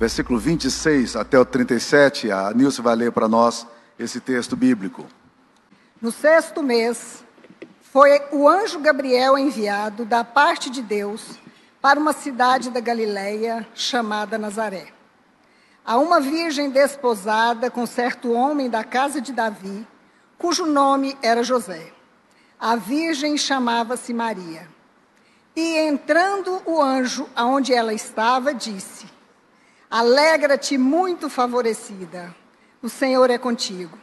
versículo 26 até o 37. A Nilce vai ler para nós esse texto bíblico. No sexto mês, foi o anjo Gabriel enviado da parte de Deus para uma cidade da Galiléia chamada Nazaré. A uma virgem desposada com certo homem da casa de Davi, cujo nome era José. A virgem chamava-se Maria. E entrando o anjo aonde ela estava, disse: Alegra-te, muito favorecida, o Senhor é contigo.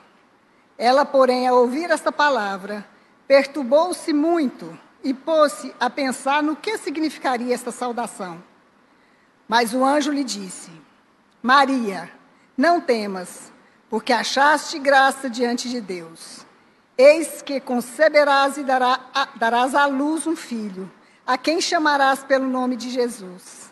Ela, porém, ao ouvir esta palavra, perturbou-se muito e pôs-se a pensar no que significaria esta saudação. Mas o anjo lhe disse: Maria, não temas, porque achaste graça diante de Deus. Eis que conceberás e dará, darás à luz um filho, a quem chamarás pelo nome de Jesus.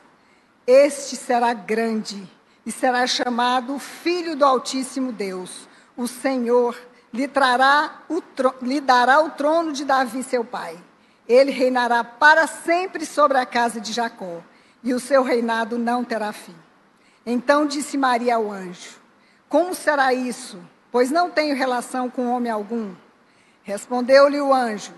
Este será grande e será chamado Filho do Altíssimo Deus. O Senhor lhe, trará o, lhe dará o trono de Davi, seu pai. Ele reinará para sempre sobre a casa de Jacó, e o seu reinado não terá fim. Então disse Maria ao anjo: Como será isso? Pois não tenho relação com homem algum. Respondeu-lhe o anjo: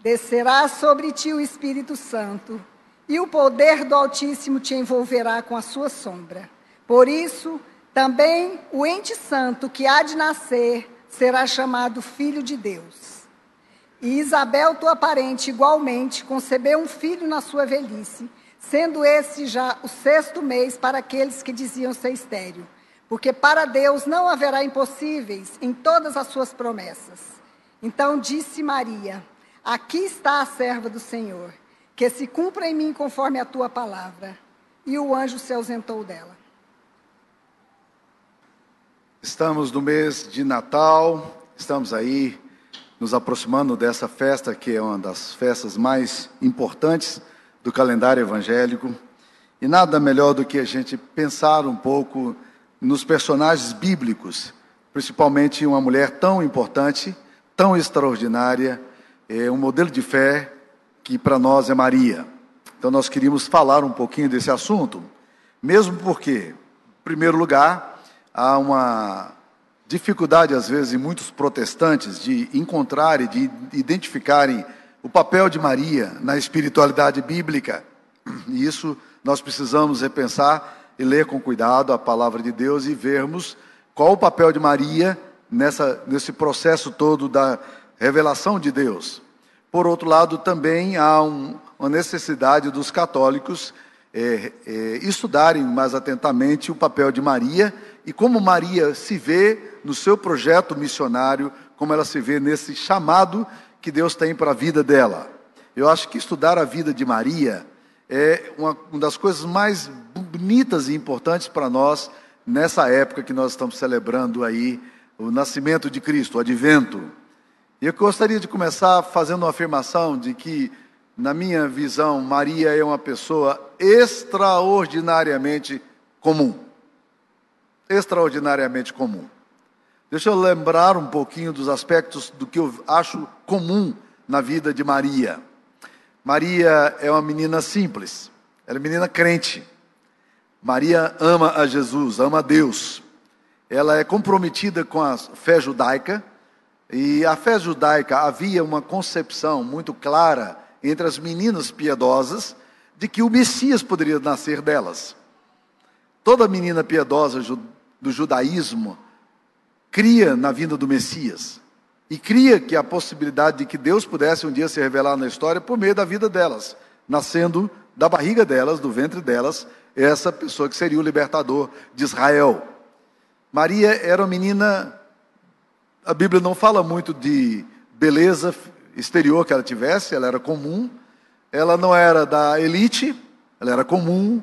Descerá sobre ti o Espírito Santo, e o poder do Altíssimo te envolverá com a sua sombra. Por isso, também o ente santo que há de nascer será chamado filho de Deus. E Isabel, tua parente, igualmente concebeu um filho na sua velhice, sendo esse já o sexto mês para aqueles que diziam ser estéreo. Porque para Deus não haverá impossíveis em todas as suas promessas. Então disse Maria: Aqui está a serva do Senhor, que se cumpra em mim conforme a tua palavra. E o anjo se ausentou dela. Estamos no mês de Natal, estamos aí nos aproximando dessa festa que é uma das festas mais importantes do calendário evangélico. E nada melhor do que a gente pensar um pouco nos personagens bíblicos, principalmente uma mulher tão importante, tão extraordinária, é um modelo de fé que para nós é Maria. Então nós queríamos falar um pouquinho desse assunto, mesmo porque, em primeiro lugar, há uma dificuldade, às vezes, em muitos protestantes de encontrarem, de identificarem o papel de Maria na espiritualidade bíblica. E isso nós precisamos repensar e ler com cuidado a palavra de Deus e vermos qual o papel de Maria nessa, nesse processo todo da revelação de Deus. Por outro lado, também há um, uma necessidade dos católicos é, é, estudarem mais atentamente o papel de Maria e como Maria se vê no seu projeto missionário, como ela se vê nesse chamado que Deus tem para a vida dela. Eu acho que estudar a vida de Maria é uma, uma das coisas mais bonitas e importantes para nós nessa época que nós estamos celebrando aí o nascimento de Cristo, o advento. E eu gostaria de começar fazendo uma afirmação de que, na minha visão, Maria é uma pessoa extraordinariamente comum extraordinariamente comum. Deixa eu lembrar um pouquinho dos aspectos do que eu acho comum na vida de Maria. Maria é uma menina simples, ela é menina crente. Maria ama a Jesus, ama a Deus. Ela é comprometida com a fé judaica, e a fé judaica havia uma concepção muito clara entre as meninas piedosas de que o Messias poderia nascer delas. Toda menina piedosa do judaísmo cria na vinda do Messias e cria que a possibilidade de que Deus pudesse um dia se revelar na história por meio da vida delas, nascendo da barriga delas, do ventre delas, essa pessoa que seria o libertador de Israel. Maria era uma menina, a Bíblia não fala muito de beleza exterior que ela tivesse, ela era comum, ela não era da elite, ela era comum,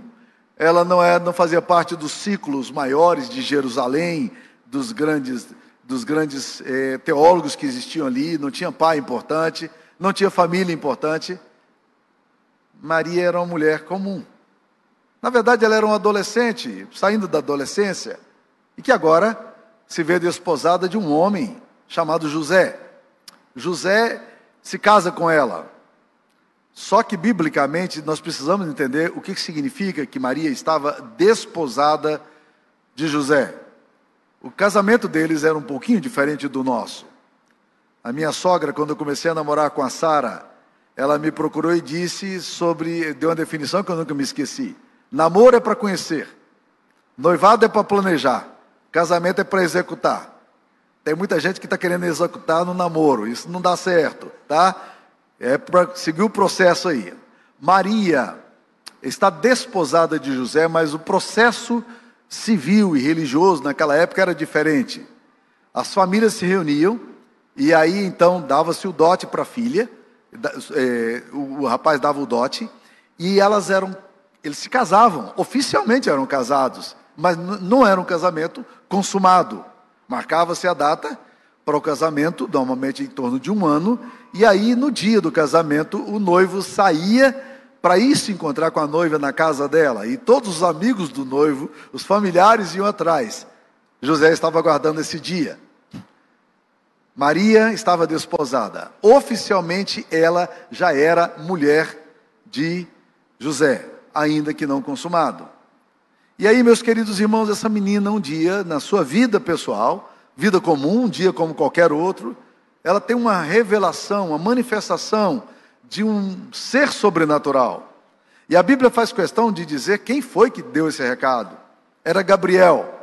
ela não, é, não fazia parte dos ciclos maiores de Jerusalém, dos grandes, dos grandes eh, teólogos que existiam ali, não tinha pai importante, não tinha família importante. Maria era uma mulher comum. Na verdade, ela era uma adolescente, saindo da adolescência, e que agora se vê desposada de um homem chamado José. José se casa com ela. Só que, biblicamente, nós precisamos entender o que significa que Maria estava desposada de José. O casamento deles era um pouquinho diferente do nosso. A minha sogra, quando eu comecei a namorar com a Sara, ela me procurou e disse sobre, deu uma definição que eu nunca me esqueci. Namoro é para conhecer, noivado é para planejar, casamento é para executar. Tem muita gente que está querendo executar no namoro, isso não dá certo, tá? É para seguir o processo aí. Maria está desposada de José, mas o processo civil e religioso naquela época era diferente. As famílias se reuniam e aí então dava-se o dote para a filha, é, o rapaz dava o dote e elas eram, eles se casavam, oficialmente eram casados, mas não era um casamento consumado. Marcava-se a data para o casamento, normalmente em torno de um ano, e aí no dia do casamento o noivo saía para ir se encontrar com a noiva na casa dela, e todos os amigos do noivo, os familiares iam atrás. José estava aguardando esse dia. Maria estava desposada. Oficialmente ela já era mulher de José, ainda que não consumado. E aí, meus queridos irmãos, essa menina um dia, na sua vida pessoal, vida comum, um dia como qualquer outro, ela tem uma revelação, uma manifestação de um ser sobrenatural. E a Bíblia faz questão de dizer quem foi que deu esse recado. Era Gabriel.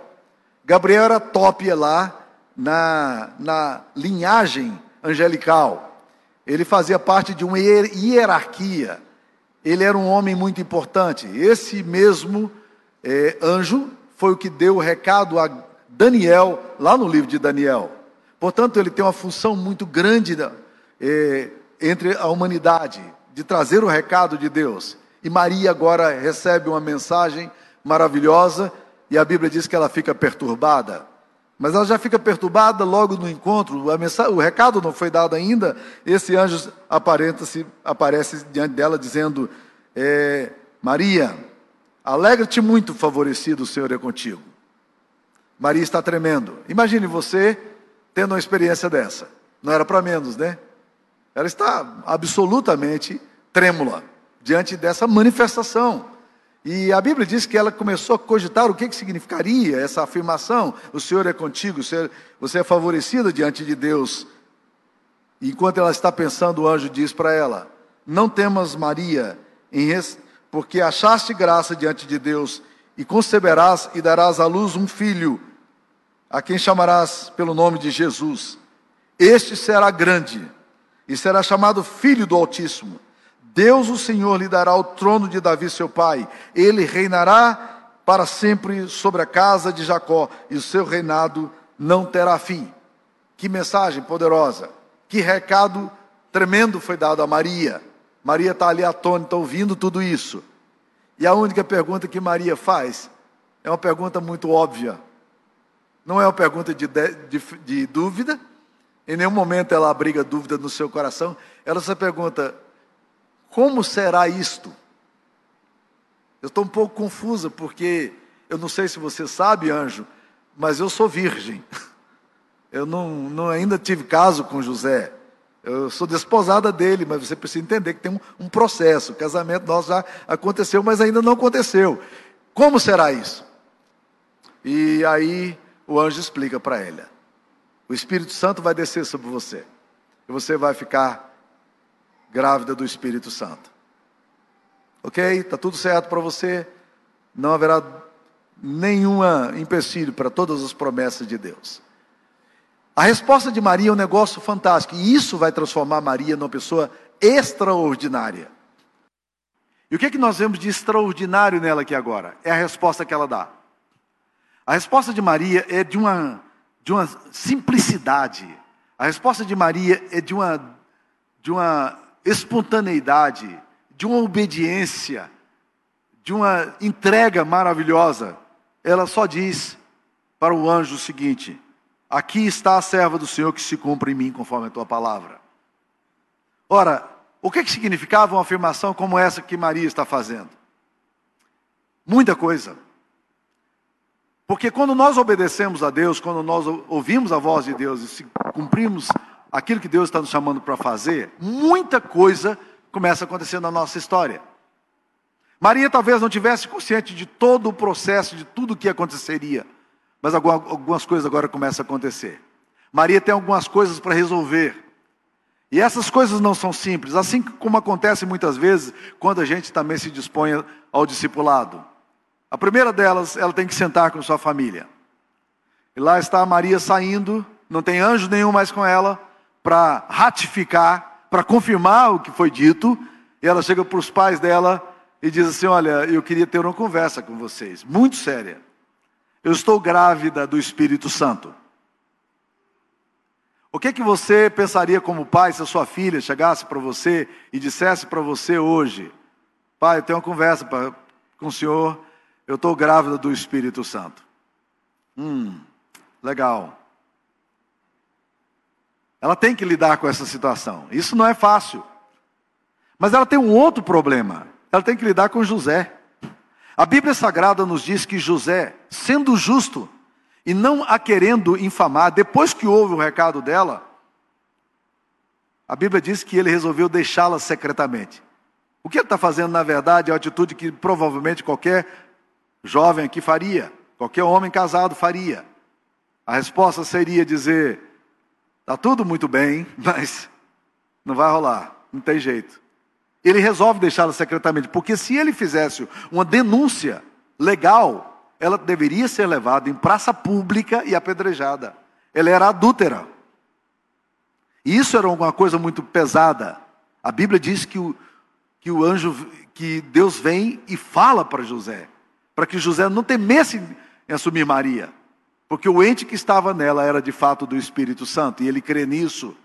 Gabriel era top lá na, na linhagem angelical. Ele fazia parte de uma hierarquia. Ele era um homem muito importante. Esse mesmo é, anjo foi o que deu o recado a Daniel, lá no livro de Daniel. Portanto, ele tem uma função muito grande é, entre a humanidade, de trazer o recado de Deus. E Maria agora recebe uma mensagem maravilhosa, e a Bíblia diz que ela fica perturbada. Mas ela já fica perturbada logo no encontro, mensagem, o recado não foi dado ainda. Esse anjo aparenta-se, aparece diante dela dizendo: é, Maria, alegra-te muito, favorecido, o Senhor é contigo. Maria está tremendo. Imagine você tendo uma experiência dessa. Não era para menos, né? Ela está absolutamente trêmula diante dessa manifestação. E a Bíblia diz que ela começou a cogitar o que, que significaria essa afirmação: o Senhor é contigo, você é favorecida diante de Deus. E enquanto ela está pensando, o anjo diz para ela: Não temas, Maria, porque achaste graça diante de Deus, e conceberás e darás à luz um filho, a quem chamarás pelo nome de Jesus. Este será grande, e será chamado Filho do Altíssimo. Deus, o Senhor, lhe dará o trono de Davi, seu pai. Ele reinará para sempre sobre a casa de Jacó, e o seu reinado não terá fim. Que mensagem poderosa, que recado tremendo foi dado a Maria. Maria está ali atônita, ouvindo tudo isso. E a única pergunta que Maria faz é uma pergunta muito óbvia. Não é uma pergunta de, de, de dúvida, em nenhum momento ela abriga dúvida no seu coração. Ela só pergunta: como será isto? Eu estou um pouco confusa, porque eu não sei se você sabe, anjo, mas eu sou virgem. Eu não, não ainda tive caso com José. Eu sou desposada dele, mas você precisa entender que tem um, um processo. O casamento nosso já aconteceu, mas ainda não aconteceu. Como será isso? E aí o anjo explica para ela: o Espírito Santo vai descer sobre você, e você vai ficar grávida do Espírito Santo. Ok? Está tudo certo para você? Não haverá nenhuma empecilho para todas as promessas de Deus. A resposta de Maria é um negócio fantástico, e isso vai transformar Maria numa pessoa extraordinária. E o que, é que nós vemos de extraordinário nela aqui agora? É a resposta que ela dá. A resposta de Maria é de uma, de uma simplicidade. A resposta de Maria é de uma, de uma espontaneidade, de uma obediência, de uma entrega maravilhosa. Ela só diz para o anjo o seguinte: Aqui está a serva do Senhor que se cumpre em mim conforme a tua palavra. Ora, o que, que significava uma afirmação como essa que Maria está fazendo? Muita coisa. Porque quando nós obedecemos a Deus, quando nós ouvimos a voz de Deus e cumprimos aquilo que Deus está nos chamando para fazer, muita coisa começa a acontecer na nossa história. Maria talvez não tivesse consciente de todo o processo, de tudo o que aconteceria, mas algumas coisas agora começam a acontecer. Maria tem algumas coisas para resolver. E essas coisas não são simples, assim como acontece muitas vezes quando a gente também se dispõe ao discipulado. A primeira delas, ela tem que sentar com sua família. E lá está a Maria saindo, não tem anjo nenhum mais com ela, para ratificar, para confirmar o que foi dito. E ela chega para os pais dela e diz assim: Olha, eu queria ter uma conversa com vocês, muito séria. Eu estou grávida do Espírito Santo. O que, que você pensaria como pai se a sua filha chegasse para você e dissesse para você hoje: Pai, eu tenho uma conversa pra, com o senhor, eu estou grávida do Espírito Santo. Hum, legal. Ela tem que lidar com essa situação. Isso não é fácil. Mas ela tem um outro problema. Ela tem que lidar com José. A Bíblia Sagrada nos diz que José, sendo justo, e não a querendo infamar, depois que houve o recado dela, a Bíblia diz que ele resolveu deixá-la secretamente. O que ele está fazendo, na verdade, é uma atitude que provavelmente qualquer jovem aqui faria, qualquer homem casado faria. A resposta seria dizer: está tudo muito bem, mas não vai rolar, não tem jeito. Ele resolve deixá-la secretamente, porque se ele fizesse uma denúncia legal, ela deveria ser levada em praça pública e apedrejada. Ela era adúltera. E isso era uma coisa muito pesada. A Bíblia diz que o, que o anjo, que Deus vem e fala para José, para que José não temesse em assumir Maria, porque o ente que estava nela era de fato do Espírito Santo, e ele crê nisso.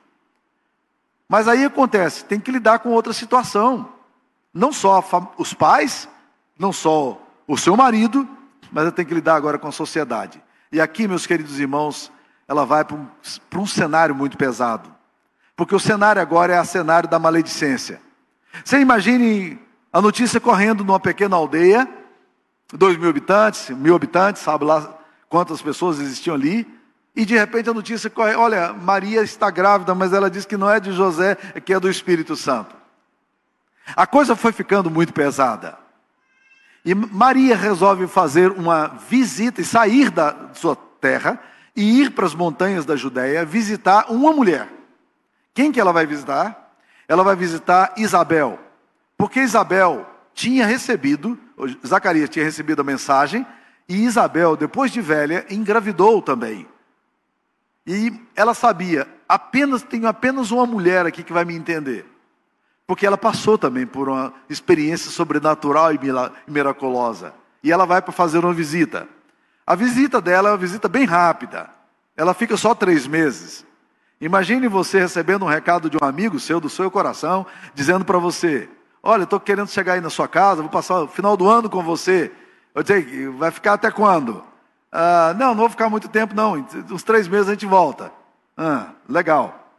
Mas aí acontece, tem que lidar com outra situação. Não só os pais, não só o seu marido, mas eu tenho que lidar agora com a sociedade. E aqui, meus queridos irmãos, ela vai para um, um cenário muito pesado. Porque o cenário agora é o cenário da maledicência. Você imagine a notícia correndo numa pequena aldeia, dois mil habitantes, mil habitantes, sabe lá quantas pessoas existiam ali, e de repente a notícia corre, olha, Maria está grávida, mas ela diz que não é de José, é que é do Espírito Santo. A coisa foi ficando muito pesada. E Maria resolve fazer uma visita e sair da sua terra e ir para as montanhas da Judéia visitar uma mulher. Quem que ela vai visitar? Ela vai visitar Isabel. Porque Isabel tinha recebido, Zacarias tinha recebido a mensagem, e Isabel, depois de velha, engravidou também. E ela sabia, apenas tenho apenas uma mulher aqui que vai me entender porque ela passou também por uma experiência sobrenatural e miraculosa. E ela vai para fazer uma visita. A visita dela é uma visita bem rápida. Ela fica só três meses. Imagine você recebendo um recado de um amigo seu, do seu coração, dizendo para você: Olha, estou querendo chegar aí na sua casa, vou passar o final do ano com você. Eu disse, vai ficar até quando? Ah, não, não vou ficar muito tempo, não. Uns três meses a gente volta. Ah, legal.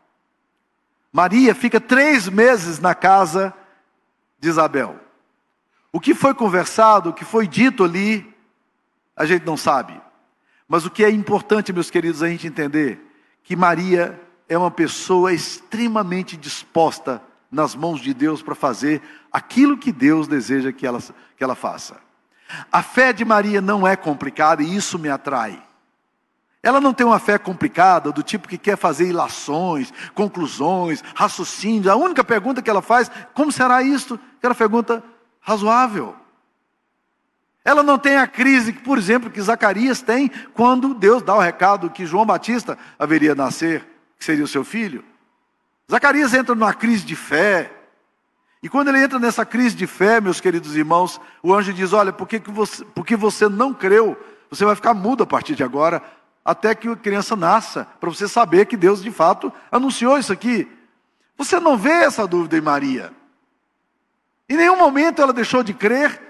Maria fica três meses na casa de Isabel. O que foi conversado, o que foi dito ali, a gente não sabe. Mas o que é importante, meus queridos, a gente entender que Maria é uma pessoa extremamente disposta nas mãos de Deus para fazer aquilo que Deus deseja que ela, que ela faça. A fé de Maria não é complicada e isso me atrai. Ela não tem uma fé complicada, do tipo que quer fazer ilações, conclusões, raciocínios. A única pergunta que ela faz, como será isto? Aquela pergunta razoável. Ela não tem a crise, por exemplo, que Zacarias tem quando Deus dá o recado que João Batista haveria nascer, que seria o seu filho. Zacarias entra numa crise de fé. E quando ele entra nessa crise de fé, meus queridos irmãos, o anjo diz: Olha, porque, você, porque você não creu, você vai ficar mudo a partir de agora, até que a criança nasça, para você saber que Deus de fato anunciou isso aqui. Você não vê essa dúvida em Maria. Em nenhum momento ela deixou de crer,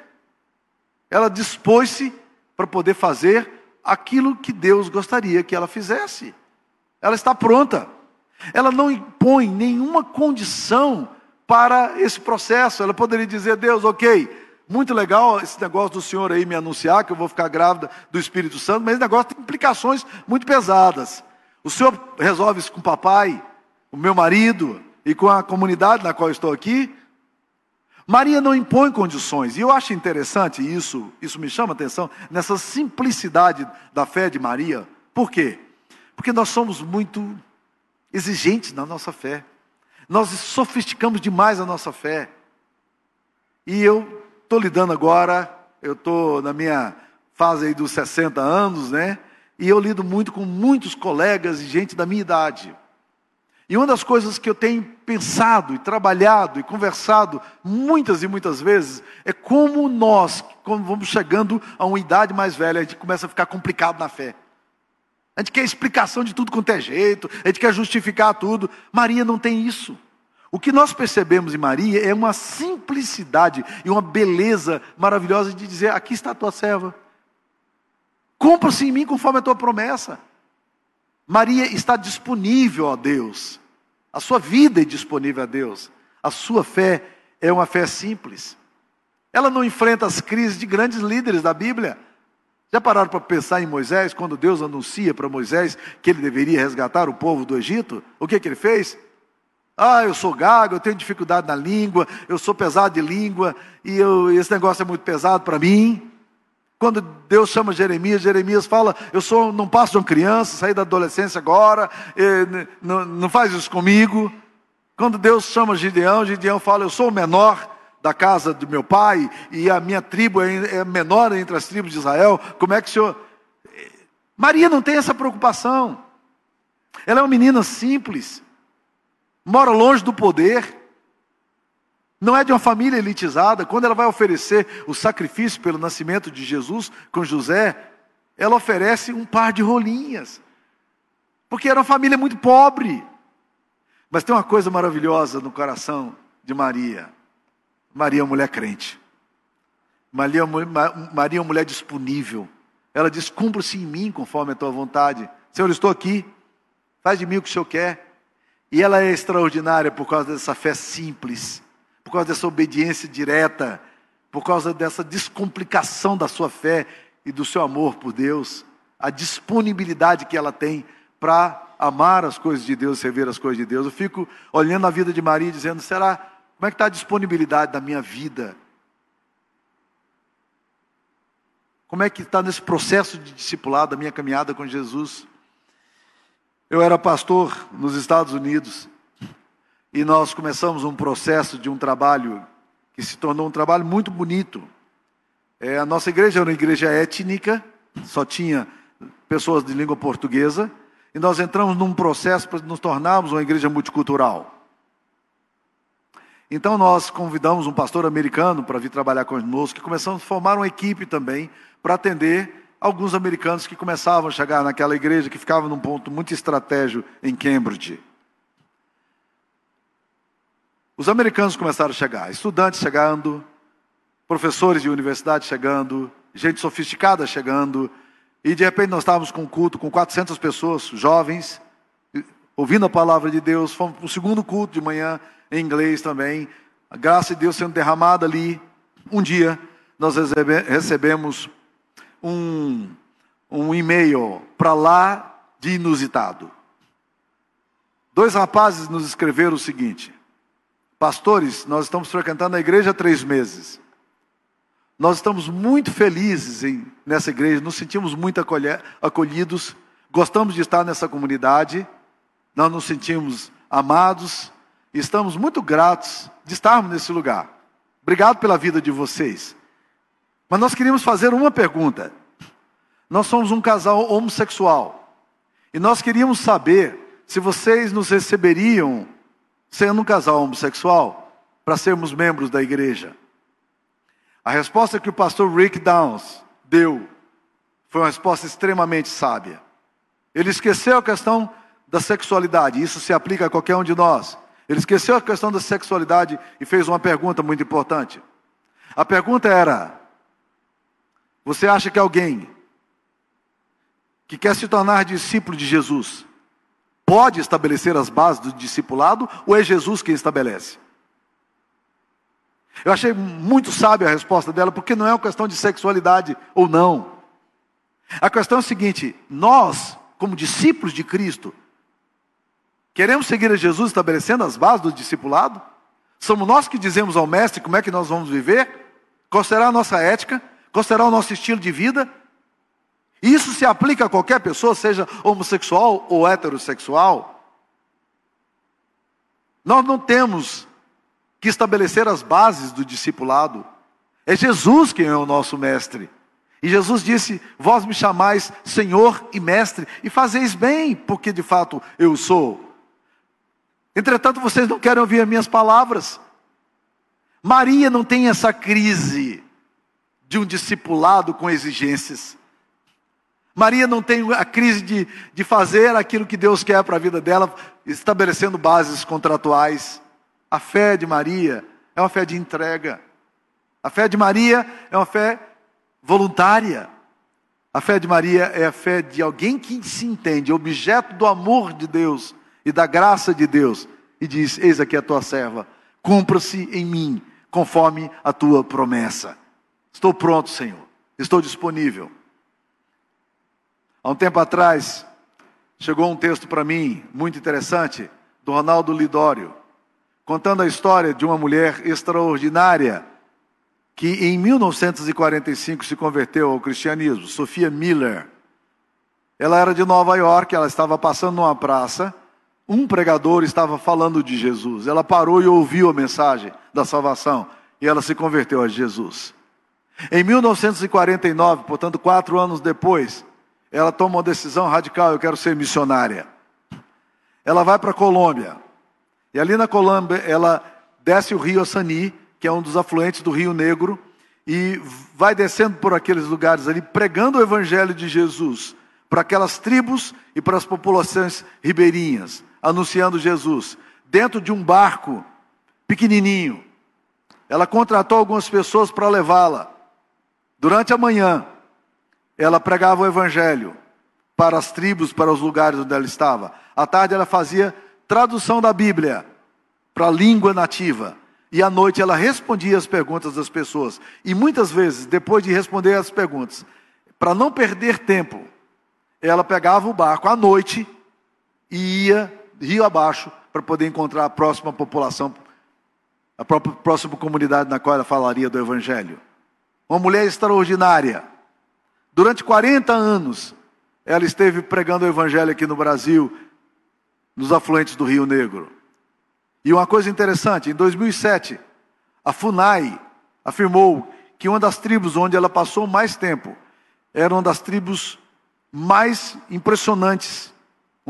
ela dispôs-se para poder fazer aquilo que Deus gostaria que ela fizesse. Ela está pronta. Ela não impõe nenhuma condição para esse processo. Ela poderia dizer: Deus, ok, muito legal esse negócio do senhor aí me anunciar que eu vou ficar grávida do Espírito Santo, mas esse negócio tem implicações muito pesadas. O senhor resolve isso com o papai, o meu marido e com a comunidade na qual estou aqui? Maria não impõe condições, e eu acho interessante isso, isso me chama atenção, nessa simplicidade da fé de Maria. Por quê? Porque nós somos muito exigentes na nossa fé. Nós sofisticamos demais a nossa fé. E eu estou lidando agora, eu estou na minha fase aí dos 60 anos, né? E eu lido muito com muitos colegas e gente da minha idade. E uma das coisas que eu tenho pensado e trabalhado e conversado muitas e muitas vezes é como nós, quando vamos chegando a uma idade mais velha, a gente começa a ficar complicado na fé. A gente quer explicação de tudo quanto é jeito, a gente quer justificar tudo. Maria não tem isso. O que nós percebemos em Maria é uma simplicidade e uma beleza maravilhosa de dizer: aqui está a tua serva. Cumpra-se em mim conforme a tua promessa. Maria está disponível a Deus. A sua vida é disponível a Deus. A sua fé é uma fé simples. Ela não enfrenta as crises de grandes líderes da Bíblia. Já pararam para pensar em Moisés, quando Deus anuncia para Moisés que ele deveria resgatar o povo do Egito? O que, que ele fez? Ah, eu sou gago, eu tenho dificuldade na língua, eu sou pesado de língua, e eu, esse negócio é muito pesado para mim. Quando Deus chama Jeremias, Jeremias fala: Eu sou, não passo de uma criança, saí da adolescência agora, não, não faz isso comigo. Quando Deus chama Gideão, Gideão fala: Eu sou o menor da casa do meu pai, e a minha tribo é, é menor entre as tribos de Israel. Como é que o senhor. Maria não tem essa preocupação. Ela é uma menina simples, mora longe do poder, não é de uma família elitizada. Quando ela vai oferecer o sacrifício pelo nascimento de Jesus com José, ela oferece um par de rolinhas. Porque era uma família muito pobre. Mas tem uma coisa maravilhosa no coração de Maria. Maria é uma mulher crente. Maria, Maria é uma mulher disponível. Ela diz: cumpra-se em mim conforme a tua vontade. Senhor, estou aqui. Faz de mim o que o Senhor quer. E ela é extraordinária por causa dessa fé simples por causa dessa obediência direta, por causa dessa descomplicação da sua fé e do seu amor por Deus, a disponibilidade que ela tem para amar as coisas de Deus, servir as coisas de Deus. Eu fico olhando a vida de Maria dizendo: será, como é que está a disponibilidade da minha vida? Como é que está nesse processo de discipulado, da minha caminhada com Jesus? Eu era pastor nos Estados Unidos e nós começamos um processo de um trabalho que se tornou um trabalho muito bonito. É, a nossa igreja era uma igreja étnica, só tinha pessoas de língua portuguesa, e nós entramos num processo para nos tornarmos uma igreja multicultural. Então nós convidamos um pastor americano para vir trabalhar conosco, e começamos a formar uma equipe também para atender alguns americanos que começavam a chegar naquela igreja que ficava num ponto muito estratégico em Cambridge. Os americanos começaram a chegar, estudantes chegando, professores de universidade chegando, gente sofisticada chegando, e de repente nós estávamos com um culto com 400 pessoas, jovens, ouvindo a palavra de Deus. Fomos para o segundo culto de manhã, em inglês também. A graça de Deus sendo derramada ali. Um dia, nós recebemos um, um e-mail para lá de inusitado. Dois rapazes nos escreveram o seguinte: Pastores, nós estamos frequentando a igreja há três meses. Nós estamos muito felizes em, nessa igreja, nos sentimos muito acolhidos, gostamos de estar nessa comunidade, nós nos sentimos amados, e estamos muito gratos de estarmos nesse lugar. Obrigado pela vida de vocês. Mas nós queríamos fazer uma pergunta. Nós somos um casal homossexual, e nós queríamos saber se vocês nos receberiam sendo um casal homossexual, para sermos membros da igreja? A resposta que o pastor Rick Downs deu foi uma resposta extremamente sábia. Ele esqueceu a questão da sexualidade, isso se aplica a qualquer um de nós. Ele esqueceu a questão da sexualidade e fez uma pergunta muito importante. A pergunta era: Você acha que alguém que quer se tornar discípulo de Jesus pode estabelecer as bases do discipulado ou é Jesus quem estabelece? Eu achei muito sábia a resposta dela, porque não é uma questão de sexualidade ou não. A questão é a seguinte: nós, como discípulos de Cristo, queremos seguir a Jesus estabelecendo as bases do discipulado? Somos nós que dizemos ao mestre como é que nós vamos viver? Qual será a nossa ética? Qual será o nosso estilo de vida? Isso se aplica a qualquer pessoa, seja homossexual ou heterossexual. Nós não temos que estabelecer as bases do discipulado. É Jesus quem é o nosso mestre. E Jesus disse: Vós me chamais Senhor e Mestre, e fazeis bem, porque de fato eu sou. Entretanto, vocês não querem ouvir as minhas palavras. Maria não tem essa crise de um discipulado com exigências. Maria não tem a crise de, de fazer aquilo que Deus quer para a vida dela, estabelecendo bases contratuais. A fé de Maria é uma fé de entrega. A fé de Maria é uma fé voluntária. A fé de Maria é a fé de alguém que se entende objeto do amor de Deus e da graça de Deus e diz: Eis aqui a tua serva, cumpra-se em mim conforme a tua promessa. Estou pronto, Senhor, estou disponível. Há um tempo atrás, chegou um texto para mim muito interessante, do Ronaldo Lidório, contando a história de uma mulher extraordinária que em 1945 se converteu ao cristianismo, Sofia Miller. Ela era de Nova York, ela estava passando numa praça, um pregador estava falando de Jesus. Ela parou e ouviu a mensagem da salvação e ela se converteu a Jesus. Em 1949, portanto, quatro anos depois, ela toma uma decisão radical: eu quero ser missionária. Ela vai para a Colômbia. E ali na Colômbia, ela desce o rio Assani que é um dos afluentes do Rio Negro, e vai descendo por aqueles lugares ali, pregando o Evangelho de Jesus para aquelas tribos e para as populações ribeirinhas, anunciando Jesus, dentro de um barco pequenininho. Ela contratou algumas pessoas para levá-la. Durante a manhã, ela pregava o Evangelho para as tribos, para os lugares onde ela estava. À tarde, ela fazia tradução da Bíblia para a língua nativa. E à noite ela respondia as perguntas das pessoas. E muitas vezes, depois de responder as perguntas, para não perder tempo, ela pegava o barco à noite e ia rio abaixo para poder encontrar a próxima população, a próxima comunidade na qual ela falaria do Evangelho. Uma mulher extraordinária. Durante 40 anos, ela esteve pregando o Evangelho aqui no Brasil, nos afluentes do Rio Negro. E uma coisa interessante, em 2007, a FUNAI afirmou que uma das tribos onde ela passou mais tempo era uma das tribos mais impressionantes,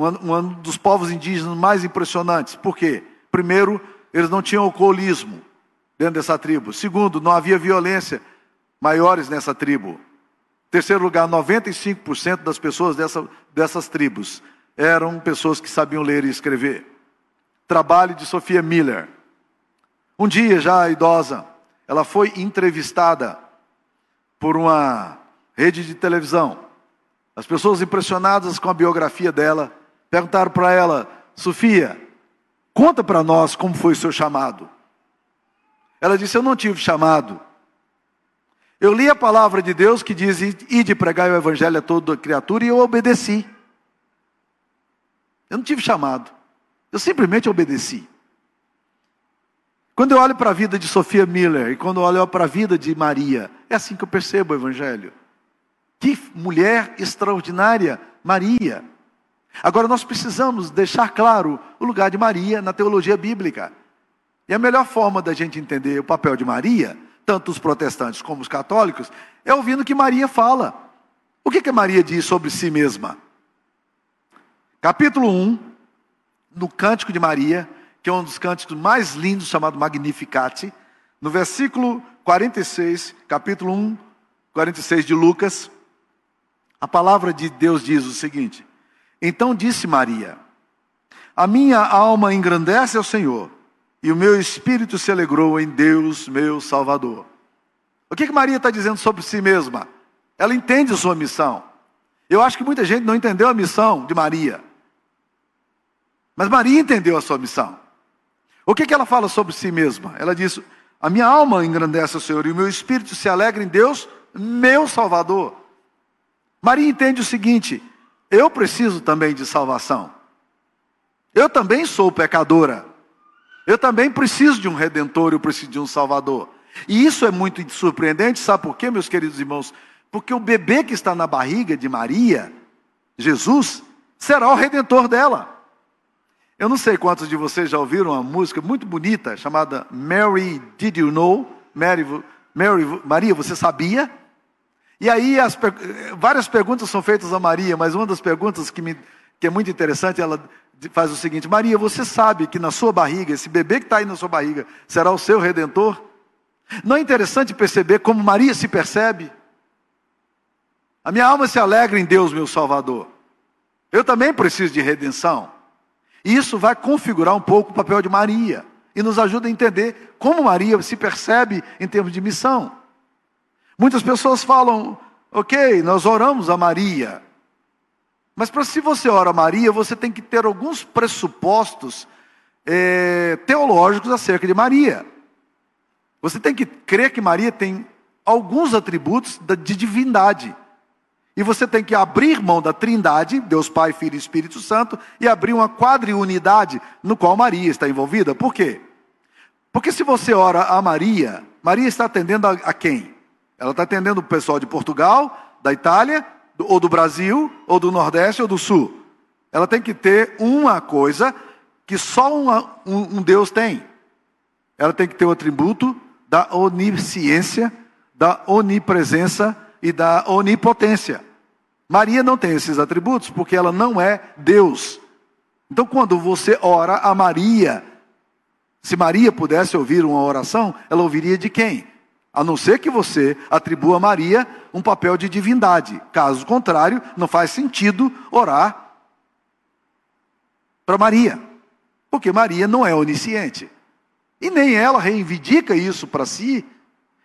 um, dos povos indígenas mais impressionantes. Por quê? Primeiro, eles não tinham alcoolismo dentro dessa tribo. Segundo, não havia violência maiores nessa tribo. Terceiro lugar, 95% das pessoas dessa, dessas tribos eram pessoas que sabiam ler e escrever trabalho de Sofia Miller. Um dia, já idosa, ela foi entrevistada por uma rede de televisão. As pessoas impressionadas com a biografia dela perguntaram para ela: Sofia, conta para nós como foi o seu chamado. Ela disse: Eu não tive chamado. Eu li a palavra de Deus que diz: Ide pregar o evangelho a toda criatura, e eu obedeci. Eu não tive chamado. Eu simplesmente obedeci. Quando eu olho para a vida de Sofia Miller e quando eu olho para a vida de Maria, é assim que eu percebo o Evangelho. Que mulher extraordinária, Maria. Agora nós precisamos deixar claro o lugar de Maria na teologia bíblica. E a melhor forma da gente entender o papel de Maria, tanto os protestantes como os católicos, é ouvindo o que Maria fala. O que, que Maria diz sobre si mesma? Capítulo 1, no Cântico de Maria, que é um dos cânticos mais lindos, chamado Magnificat, no versículo 46, capítulo 1, 46 de Lucas, a palavra de Deus diz o seguinte: Então disse Maria: A minha alma engrandece ao Senhor, e o meu espírito se alegrou em Deus, meu Salvador. O que, que Maria está dizendo sobre si mesma? Ela entende sua missão. Eu acho que muita gente não entendeu a missão de Maria. Mas Maria entendeu a sua missão. O que, que ela fala sobre si mesma? Ela diz: A minha alma engrandece o Senhor e o meu espírito se alegra em Deus, meu Salvador. Maria entende o seguinte: eu preciso também de salvação. Eu também sou pecadora. Eu também preciso de um redentor, eu preciso de um salvador. E isso é muito surpreendente, sabe por quê, meus queridos irmãos? Porque o bebê que está na barriga de Maria, Jesus, será o redentor dela. Eu não sei quantos de vocês já ouviram uma música muito bonita chamada Mary Did You Know? Mary, Mary, Maria, você sabia? E aí as, várias perguntas são feitas a Maria, mas uma das perguntas que, me, que é muito interessante, ela faz o seguinte: Maria, você sabe que na sua barriga, esse bebê que está aí na sua barriga, será o seu redentor? Não é interessante perceber como Maria se percebe? A minha alma se alegra em Deus, meu Salvador. Eu também preciso de redenção. E isso vai configurar um pouco o papel de Maria e nos ajuda a entender como Maria se percebe em termos de missão. Muitas pessoas falam, ok, nós oramos a Maria. Mas para se você ora a Maria, você tem que ter alguns pressupostos é, teológicos acerca de Maria. Você tem que crer que Maria tem alguns atributos de divindade. E você tem que abrir mão da trindade, Deus Pai, Filho e Espírito Santo, e abrir uma quadriunidade no qual Maria está envolvida. Por quê? Porque se você ora a Maria, Maria está atendendo a, a quem? Ela está atendendo o pessoal de Portugal, da Itália, ou do Brasil, ou do Nordeste, ou do Sul. Ela tem que ter uma coisa que só uma, um, um Deus tem. Ela tem que ter o atributo da onisciência, da onipresença e da onipotência. Maria não tem esses atributos porque ela não é Deus. Então, quando você ora a Maria, se Maria pudesse ouvir uma oração, ela ouviria de quem? A não ser que você atribua a Maria um papel de divindade. Caso contrário, não faz sentido orar para Maria. Porque Maria não é onisciente. E nem ela reivindica isso para si.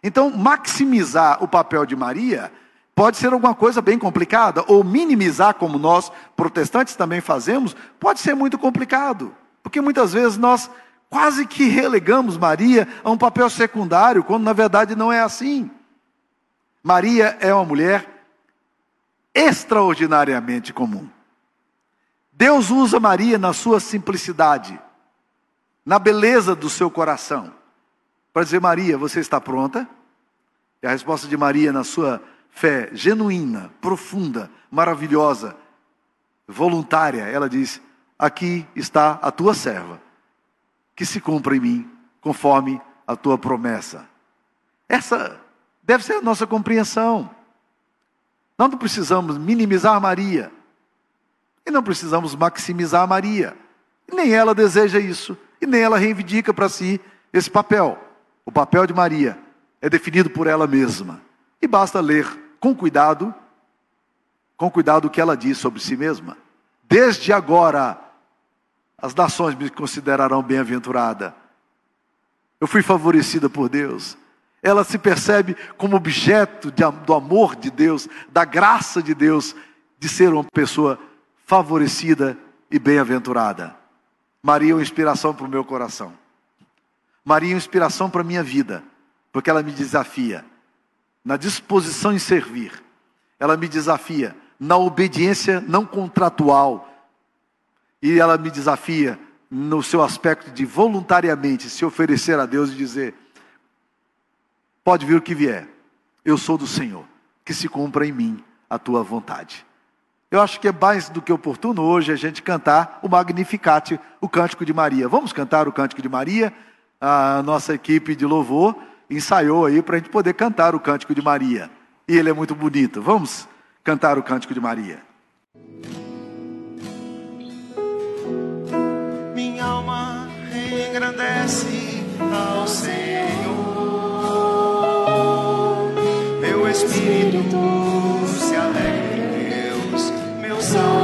Então, maximizar o papel de Maria pode ser alguma coisa bem complicada, ou minimizar, como nós protestantes também fazemos, pode ser muito complicado, porque muitas vezes nós quase que relegamos Maria a um papel secundário, quando na verdade não é assim. Maria é uma mulher extraordinariamente comum. Deus usa Maria na sua simplicidade, na beleza do seu coração, para dizer: Maria, você está pronta? E a resposta de Maria, na sua fé genuína, profunda, maravilhosa, voluntária, ela diz: Aqui está a tua serva, que se cumpra em mim, conforme a tua promessa. Essa deve ser a nossa compreensão. Nós não precisamos minimizar Maria, e não precisamos maximizar Maria, nem ela deseja isso, e nem ela reivindica para si esse papel. O papel de Maria é definido por ela mesma, e basta ler com cuidado, com cuidado o que ela diz sobre si mesma. Desde agora, as nações me considerarão bem-aventurada. Eu fui favorecida por Deus. Ela se percebe como objeto de, do amor de Deus, da graça de Deus, de ser uma pessoa favorecida e bem-aventurada. Maria é uma inspiração para o meu coração. Maria é uma inspiração para a minha vida, porque ela me desafia na disposição em servir. Ela me desafia na obediência não contratual. E ela me desafia no seu aspecto de voluntariamente se oferecer a Deus e dizer: pode vir o que vier, eu sou do Senhor, que se cumpra em mim a tua vontade. Eu acho que é mais do que oportuno hoje a gente cantar o Magnificat, o Cântico de Maria. Vamos cantar o Cântico de Maria? A nossa equipe de louvor ensaiou aí para a gente poder cantar o Cântico de Maria. E ele é muito bonito. Vamos cantar o Cântico de Maria. Engrandece ao Senhor, meu espírito se alegra em Deus, meu Salvador,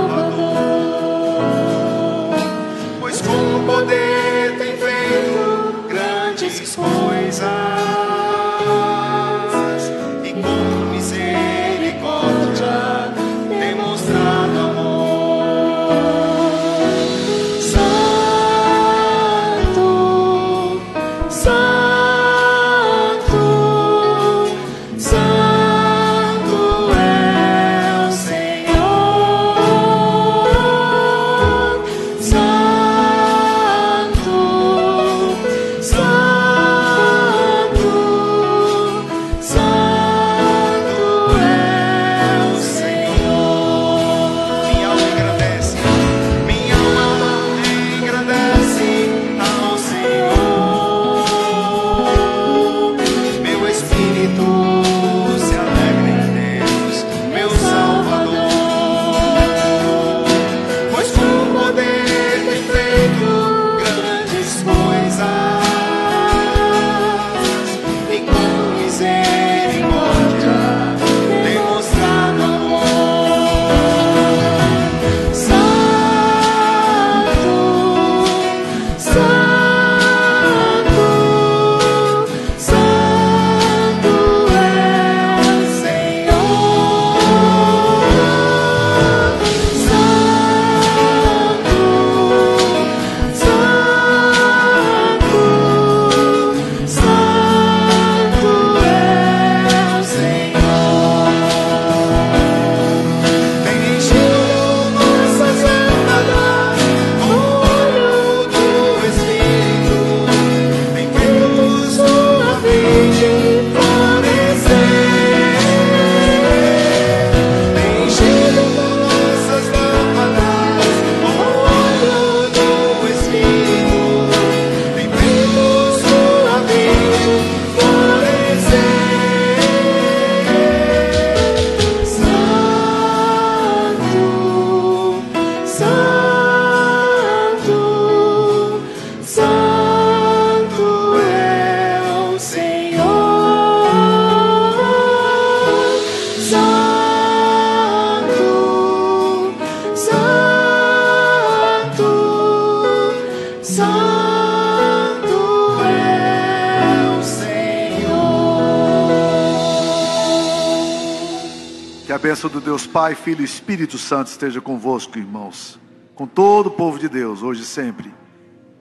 Deus Pai, Filho e Espírito Santo esteja convosco, irmãos. Com todo o povo de Deus, hoje e sempre.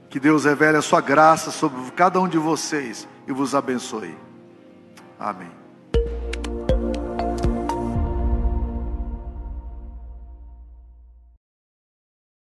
Que Deus revele a sua graça sobre cada um de vocês e vos abençoe. Amém.